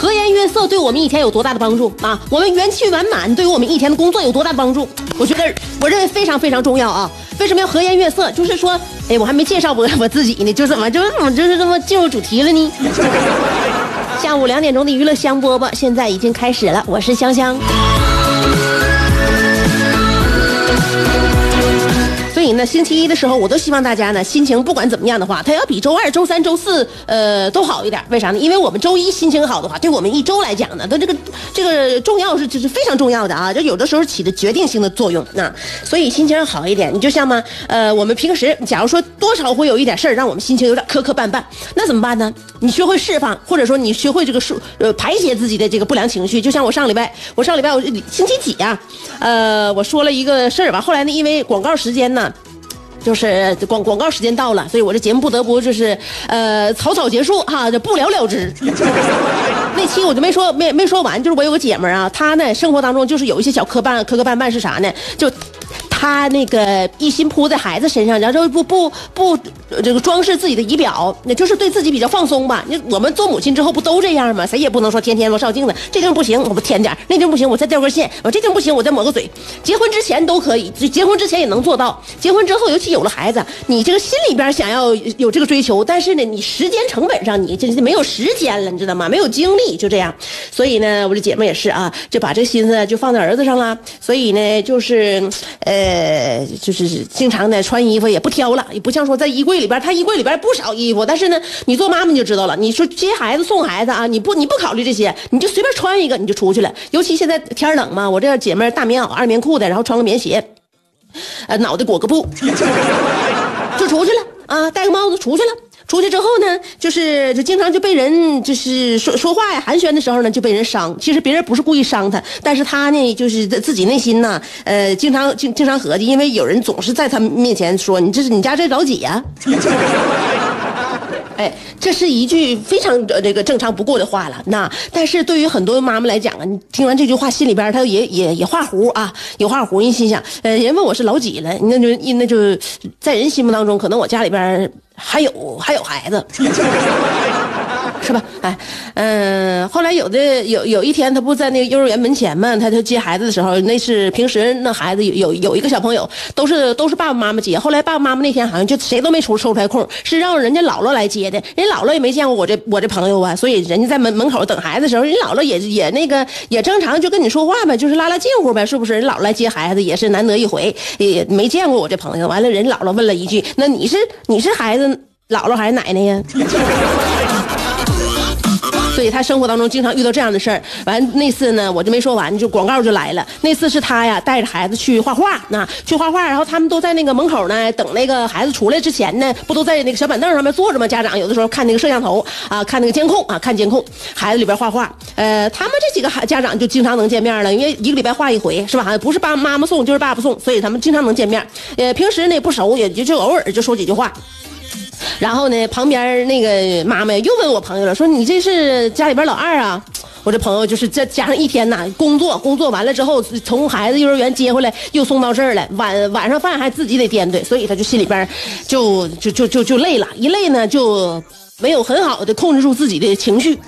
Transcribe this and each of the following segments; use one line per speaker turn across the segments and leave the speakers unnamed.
和颜悦色对我们一天有多大的帮助啊？我们元气满满对于我们一天的工作有多大帮助？我觉得我认为非常非常重要啊！为什么要和颜悦色？就是说，哎，我还没介绍我我自己呢，就怎么就怎么就是这么进入主题了呢？下午两点钟的娱乐香饽饽现在已经开始了，我是香香。所以呢，星期一的时候，我都希望大家呢，心情不管怎么样的话，它要比周二、周三、周四，呃，都好一点。为啥呢？因为我们周一心情好的话，对我们一周来讲呢，它这个这个重要是就是非常重要的啊，这有的时候起着决定性的作用啊。所以心情要好一点，你就像嘛，呃，我们平时假如说多少会有一点事儿让我们心情有点磕磕绊绊，那怎么办呢？你学会释放，或者说你学会这个疏呃排解自己的这个不良情绪。就像我上礼拜，我上礼拜我星期几呀？呃，我说了一个事儿吧，后来呢，因为广告时间呢。就是广广告时间到了，所以我这节目不得不就是呃草草结束哈，就不了了之。那期我就没说没没说完，就是我有个姐们儿啊，她呢生活当中就是有一些小磕绊磕磕绊绊是啥呢？就。她那个一心扑在孩子身上，然后不不不这个装饰自己的仪表，那就是对自己比较放松吧。那我们做母亲之后不都这样吗？谁也不能说天天我照镜子，这地方不行我不添点，那地方不行我再掉根线，我这地方不行我再抹个嘴。结婚之前都可以，结婚之前也能做到。结婚之后，尤其有了孩子，你这个心里边想要有这个追求，但是呢，你时间成本上你这没有时间了，你知道吗？没有精力，就这样。所以呢，我这姐妹也是啊，就把这心思就放在儿子上了。所以呢，就是呃。呃，就是经常的穿衣服也不挑了，也不像说在衣柜里边，他衣柜里边不少衣服，但是呢，你做妈妈你就知道了，你说接孩子送孩子啊，你不你不考虑这些，你就随便穿一个你就出去了。尤其现在天冷嘛，我这姐妹大棉袄、二棉裤的，然后穿个棉鞋，呃，脑袋裹个布，就出去了啊，戴个帽子出去了。出去之后呢，就是就经常就被人就是说说话呀寒暄的时候呢就被人伤。其实别人不是故意伤他，但是他呢就是自己内心呢，呃，经常经经常合计，因为有人总是在他面前说你这是你家这老几呀？哎，这是一句非常这个正常不过的话了。那但是对于很多妈妈来讲啊，你听完这句话心里边她也也也画弧啊，有画弧。你心想，呃，人问我是老几了，那就那就在人心目当中，可能我家里边。还有还有孩子，是吧？哎，嗯，后来有的有有一天，他不在那个幼儿园门前嘛，他他接孩子的时候，那是平时那孩子有有有一个小朋友，都是都是爸爸妈妈接。后来爸爸妈妈那天好像就谁都没抽抽出来空，是让人家姥姥来接的。人姥姥也没见过我这我这朋友啊，所以人家在门门口等孩子的时候，人姥姥也也那个也正常就跟你说话呗，就是拉拉近乎呗，是不是？人姥姥来接孩子也是难得一回，也没见过我这朋友。完了，人姥姥问了一句：“那你是你是孩子？”姥姥还是奶奶呀？所以他生活当中经常遇到这样的事儿。完那次呢，我就没说完，就广告就来了。那次是他呀，带着孩子去画画，那去画画，然后他们都在那个门口呢，等那个孩子出来之前呢，不都在那个小板凳上面坐着吗？家长有的时候看那个摄像头啊，看那个监控啊，看监控，孩子里边画画。呃，他们这几个孩家长就经常能见面了，因为一个礼拜画一回，是吧？不是爸妈妈送就是爸爸送，所以他们经常能见面。呃，平时呢也不熟，也就就偶尔就说几句话。然后呢，旁边那个妈妈又问我朋友了，说你这是家里边老二啊？我这朋友就是再加上一天呐，工作工作完了之后，从孩子幼儿园接回来又送到这儿来，晚晚上饭还自己得掂对，所以他就心里边就就就就就累了，一累呢就没有很好的控制住自己的情绪。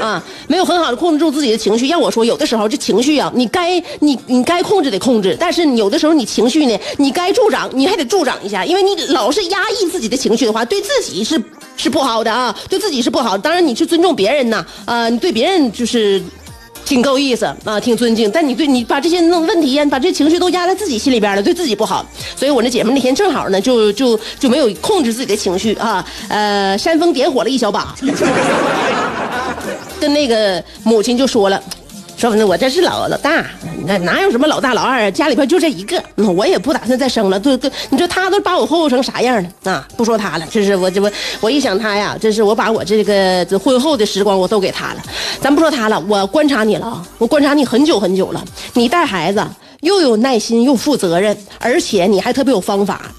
啊，没有很好的控制住自己的情绪。要我说，有的时候这情绪啊，你该你你该控制得控制，但是有的时候你情绪呢，你该助长你还得助长一下，因为你老是压抑自己的情绪的话，对自己是是不好的啊，对自己是不好。当然你去尊重别人呐，啊，你对别人就是。挺够意思啊，挺尊敬。但你对你把这些弄问题呀，把这情绪都压在自己心里边了，对自己不好。所以我那姐们那天正好呢，就就就没有控制自己的情绪啊，呃，煽风点火了一小把，跟那个母亲就说了。说那我这是老老大，那哪有什么老大老二啊？家里边就这一个，我也不打算再生了。对对，你说他都把我霍霍成啥样了啊？不说他了，这是我这我我一想他呀，这是我把我这个这婚后的时光我都给他了。咱不说他了，我观察你了啊，我观察你很久很久了。你带孩子又有耐心又负责任，而且你还特别有方法。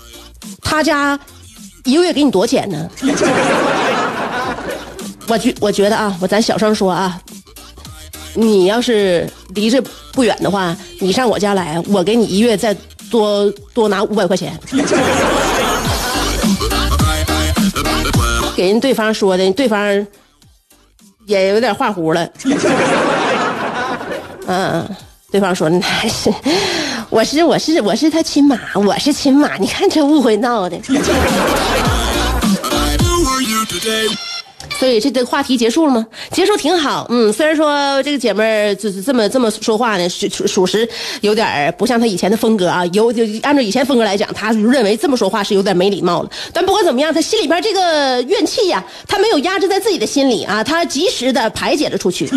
他家一个月给你多少钱呢？我觉我觉得啊，我咱小声说啊。你要是离这不远的话，你上我家来，我给你一月再多多拿五百块钱。给人对方说的，对方也有点画糊了。嗯，对方说那是，我是我是我是他亲妈，我是亲妈，你看这误会闹的。所以这个话题结束了吗？结束挺好，嗯，虽然说这个姐妹儿就是这么这么说话呢，属属实有点不像她以前的风格啊。有就按照以前风格来讲，她认为这么说话是有点没礼貌了。但不管怎么样，她心里边这个怨气呀，她没有压制在自己的心里啊，她及时的排解了出去。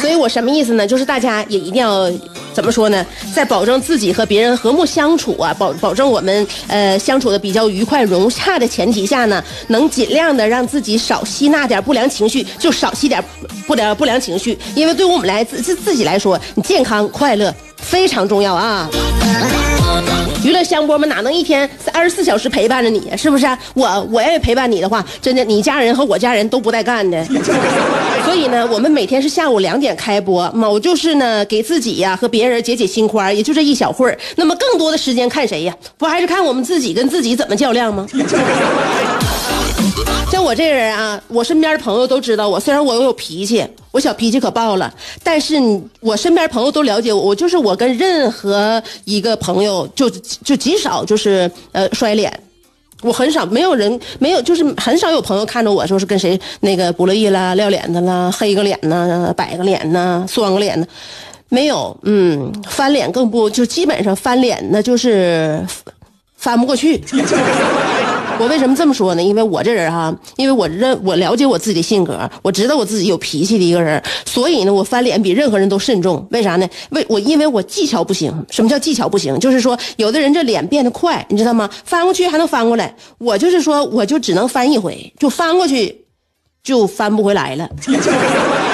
所以我什么意思呢？就是大家也一定要。怎么说呢？在保证自己和别人和睦相处啊，保保证我们呃相处的比较愉快融洽的前提下呢，能尽量的让自己少吸纳点不良情绪，就少吸点不良不良情绪，因为对于我们来自自自己来说，你健康快乐非常重要啊。娱乐香饽们哪能一天二十四小时陪伴着你？是不是？我我要陪伴你的话，真的，你家人和我家人都不带干的。所以呢，我们每天是下午两点开播，某就是呢给自己呀和别人解解心宽，也就这一小会儿。那么更多的时间看谁呀？不还是看我们自己跟自己怎么较量吗？像我这人啊，我身边的朋友都知道我。虽然我有脾气，我小脾气可爆了，但是你我身边朋友都了解我。我就是我跟任何一个朋友，就就极少就是呃摔脸。我很少没有人没有就是很少有朋友看着我说是跟谁那个不乐意啦、撂脸子啦、黑个脸呐、摆个脸呐、双个脸呢，没有。嗯，翻脸更不就基本上翻脸那就是翻不过去。我为什么这么说呢？因为我这人哈，因为我认我了解我自己的性格，我知道我自己有脾气的一个人，所以呢，我翻脸比任何人都慎重。为啥呢？为我因为我技巧不行。什么叫技巧不行？就是说，有的人这脸变得快，你知道吗？翻过去还能翻过来，我就是说，我就只能翻一回，就翻过去，就翻不回来了。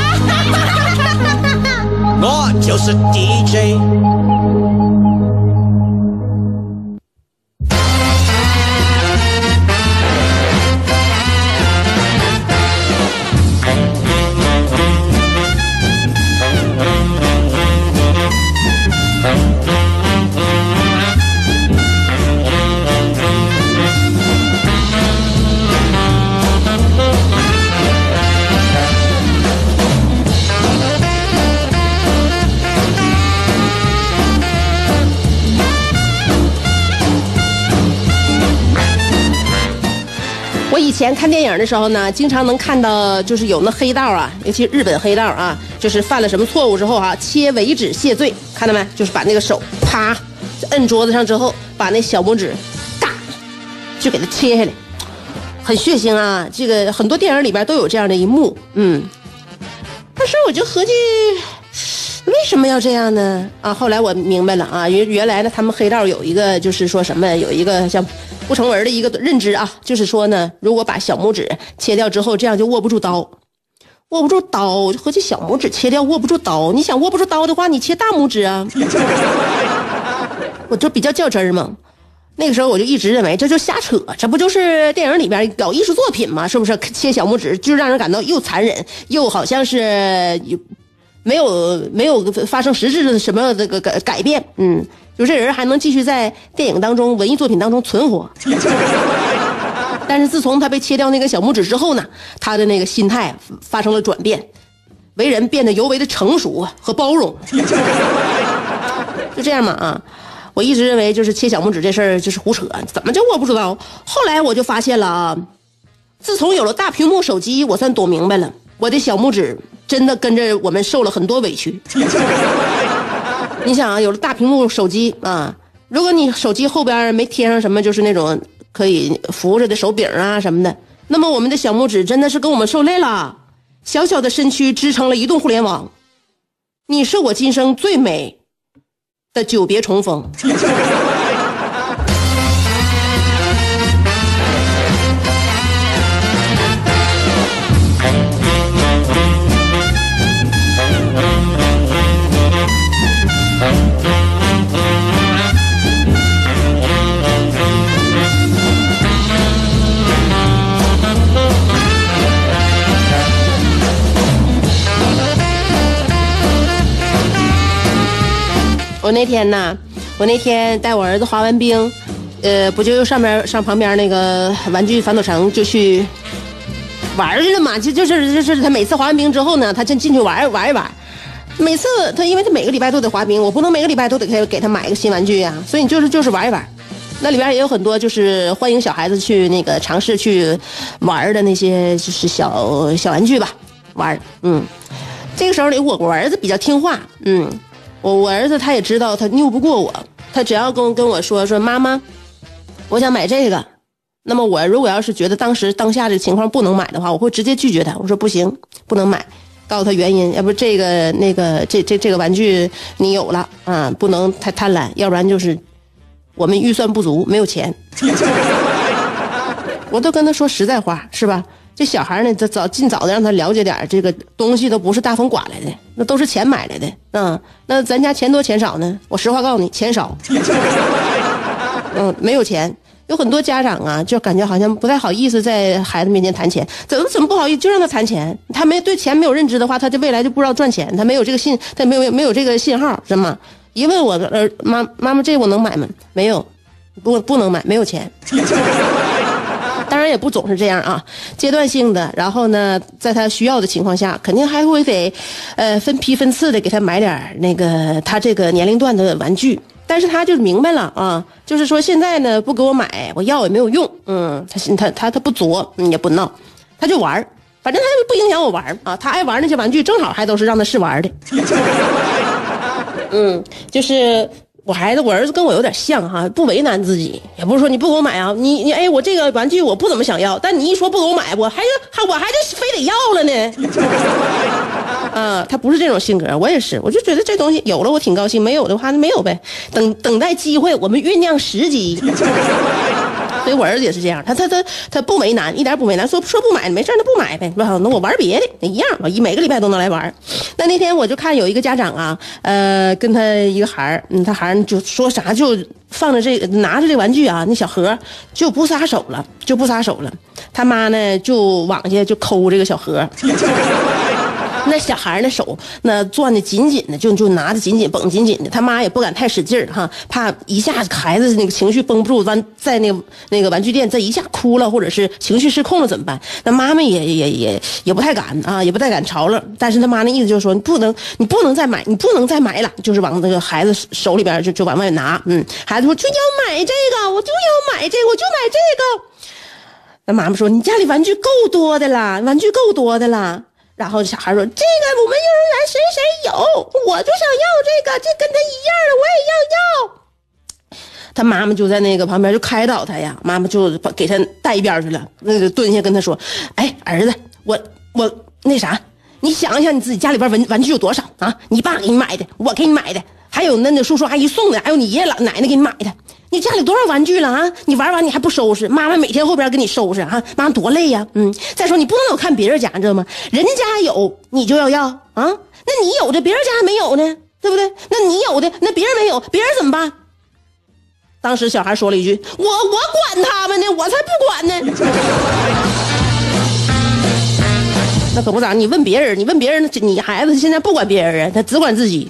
我就是 DJ。
以前看电影的时候呢，经常能看到，就是有那黑道啊，尤其日本黑道啊，就是犯了什么错误之后哈，切尾指谢罪，看到没？就是把那个手啪摁桌子上之后，把那小拇指嘎就给它切下来，很血腥啊。这个很多电影里边都有这样的一幕，嗯。但是我就合计，为什么要这样呢？啊，后来我明白了啊，原原来呢，他们黑道有一个就是说什么，有一个像不成文的一个认知啊，就是说呢，如果把小拇指切掉之后，这样就握不住刀，握不住刀，就合计小拇指切掉握不住刀，你想握不住刀的话，你切大拇指啊。我就比较较真儿嘛，那个时候我就一直认为这就瞎扯，这不就是电影里边搞艺术作品吗？是不是？切小拇指就让人感到又残忍又好像是没有没有发生实质的什么这个改改变？嗯，就这人还能继续在电影当中、文艺作品当中存活。但是自从他被切掉那个小拇指之后呢，他的那个心态发生了转变，为人变得尤为的成熟和包容。就这样嘛啊。我一直认为就是切小拇指这事儿就是胡扯，怎么就我不知道？后来我就发现了啊，自从有了大屏幕手机，我算懂明白了，我的小拇指真的跟着我们受了很多委屈。你想啊，有了大屏幕手机啊，如果你手机后边没贴上什么，就是那种可以扶着的手柄啊什么的，那么我们的小拇指真的是跟我们受累了。小小的身躯支撑了移动互联网，你是我今生最美。的久别重逢。我那天呢，我那天带我儿子滑完冰，呃，不就又上边上旁边那个玩具反斗城就去玩去了嘛？就就是就是他每次滑完冰之后呢，他就进去玩玩一玩。每次他因为他每个礼拜都得滑冰，我不能每个礼拜都得给给他买一个新玩具呀，所以你就是就是玩一玩。那里边也有很多就是欢迎小孩子去那个尝试去玩的那些就是小小玩具吧，玩嗯。这个时候里我我儿子比较听话，嗯。我我儿子他也知道他拗不过我，他只要跟跟我说说妈妈，我想买这个，那么我如果要是觉得当时当下这个情况不能买的话，我会直接拒绝他。我说不行，不能买，告诉他原因，要不这个那个这这这个玩具你有了啊，不能太贪婪，要不然就是我们预算不足，没有钱。我都跟他说实在话，是吧？这小孩呢，早早尽早的让他了解点这个东西都不是大风刮来的，那都是钱买来的。嗯，那咱家钱多钱少呢？我实话告诉你，钱少。嗯，没有钱，有很多家长啊，就感觉好像不太好意思在孩子面前谈钱。怎么怎么不好意思，就让他谈钱。他没对钱没有认知的话，他这未来就不知道赚钱。他没有这个信，他没有没有这个信号，是吗？一问我儿妈妈妈，这我能买吗？没有，不不能买，没有钱。当然也不总是这样啊，阶段性的。然后呢，在他需要的情况下，肯定还会得，呃，分批分次的给他买点那个他这个年龄段的玩具。但是他就明白了啊，就是说现在呢不给我买，我要也没有用。嗯，他他他他不作，也不闹，他就玩反正他不影响我玩啊。他爱玩那些玩具，正好还都是让他试玩的。嗯，就是。我孩子，我儿子跟我有点像哈，不为难自己，也不是说你不给我买啊，你你哎，我这个玩具我不怎么想要，但你一说不给我买，我还还我还就非得要了呢。啊，他不是这种性格，我也是，我就觉得这东西有了我挺高兴，没有的话那没有呗，等等待机会，我们酝酿时机。所以我儿子也是这样，他他他他不为难，一点不为难，说说不买没事那不买呗，那我玩别的，一样，一每个礼拜都能来玩。那那天我就看有一个家长啊，呃，跟他一个孩儿，嗯，他孩儿就说啥就放着这个拿着这玩具啊，那小盒就不撒手了，就不撒手了。他妈呢就往下就抠这个小盒。那小孩那手那攥的紧紧的，就就拿的紧紧绷紧紧的，他妈也不敢太使劲儿哈，怕一下孩子那个情绪绷不住，完在那个那个玩具店再一下哭了，或者是情绪失控了怎么办？那妈妈也也也也不太敢啊，也不太敢吵了。但是他妈那意思就是说，你不能你不能再买，你不能再买了，就是往那个孩子手里边就就往外拿。嗯，孩子说就要买这个，我就要买这个，我就买这个。那妈妈说，你家里玩具够多的了，玩具够多的了。然后小孩说：“这个我们幼儿园谁谁有，我就想要这个，这跟他一样的我也要要。”他妈妈就在那个旁边就开导他呀，妈妈就给他带一边去了，那个蹲下跟他说：“哎，儿子，我我那啥，你想想，你自己家里边玩玩具有多少啊？你爸给你买的，我给你买的，还有那那叔叔阿姨送的，还有你爷爷老奶奶给你买的。你家里多少玩具了啊？你玩完你还不收拾？妈妈每天后边给你收拾啊，妈多累呀、嗯，再说你不能老看别人家，你知道吗？人家有你就要要啊，那你有的别人家还没有呢，对不对？那你有的那别人没有，别人怎么办？当时小孩说了一句：“我我管他们呢，我才不管呢。”那可不咋，你问别人，你问别人，你孩子现在不管别人啊，他只管自己。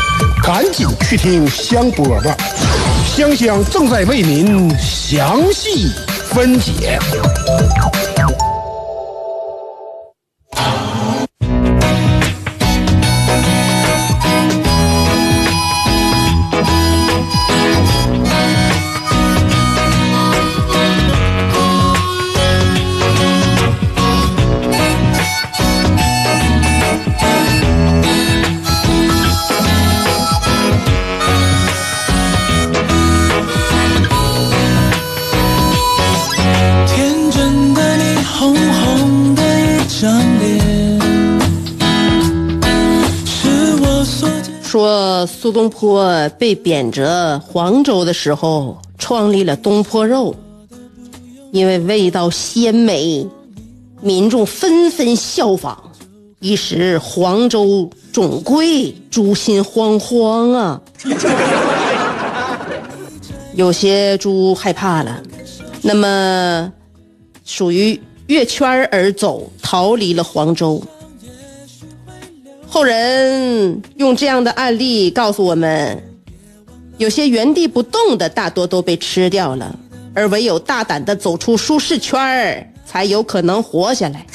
赶紧去听香饽饽，香香正在为您详细分解。
东坡被贬谪黄州的时候，创立了东坡肉，因为味道鲜美，民众纷纷效仿，一时黄州总贵，猪心惶惶啊。有些猪害怕了，那么属于越圈而走，逃离了黄州。后人用这样的案例告诉我们，有些原地不动的大多都被吃掉了，而唯有大胆的走出舒适圈儿，才有可能活下来。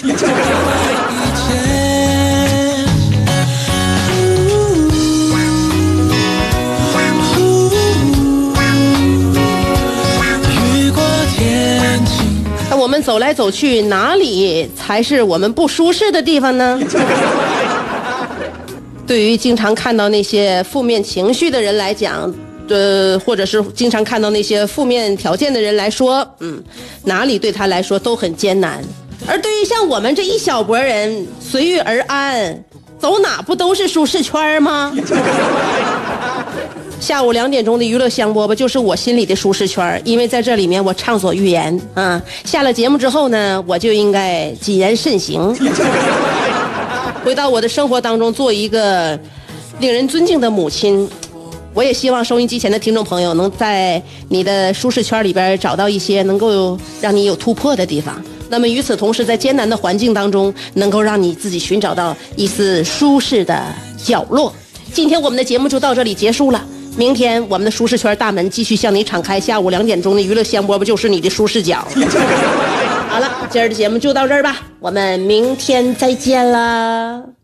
我们走来走去，哪里才是我们不舒适的地方呢？对于经常看到那些负面情绪的人来讲，呃，或者是经常看到那些负面条件的人来说，嗯，哪里对他来说都很艰难。而对于像我们这一小拨人，随遇而安，走哪不都是舒适圈吗？下午两点钟的娱乐香饽饽就是我心里的舒适圈因为在这里面我畅所欲言啊。下了节目之后呢，我就应该谨言慎行，回到我的生活当中，做一个令人尊敬的母亲。我也希望收音机前的听众朋友能在你的舒适圈里边找到一些能够让你有突破的地方。那么与此同时，在艰难的环境当中，能够让你自己寻找到一丝舒适的角落。今天我们的节目就到这里结束了。明天我们的舒适圈大门继续向你敞开。下午两点钟的娱乐香饽饽就是你的舒适角。好了，今儿的节目就到这儿吧，我们明天再见啦。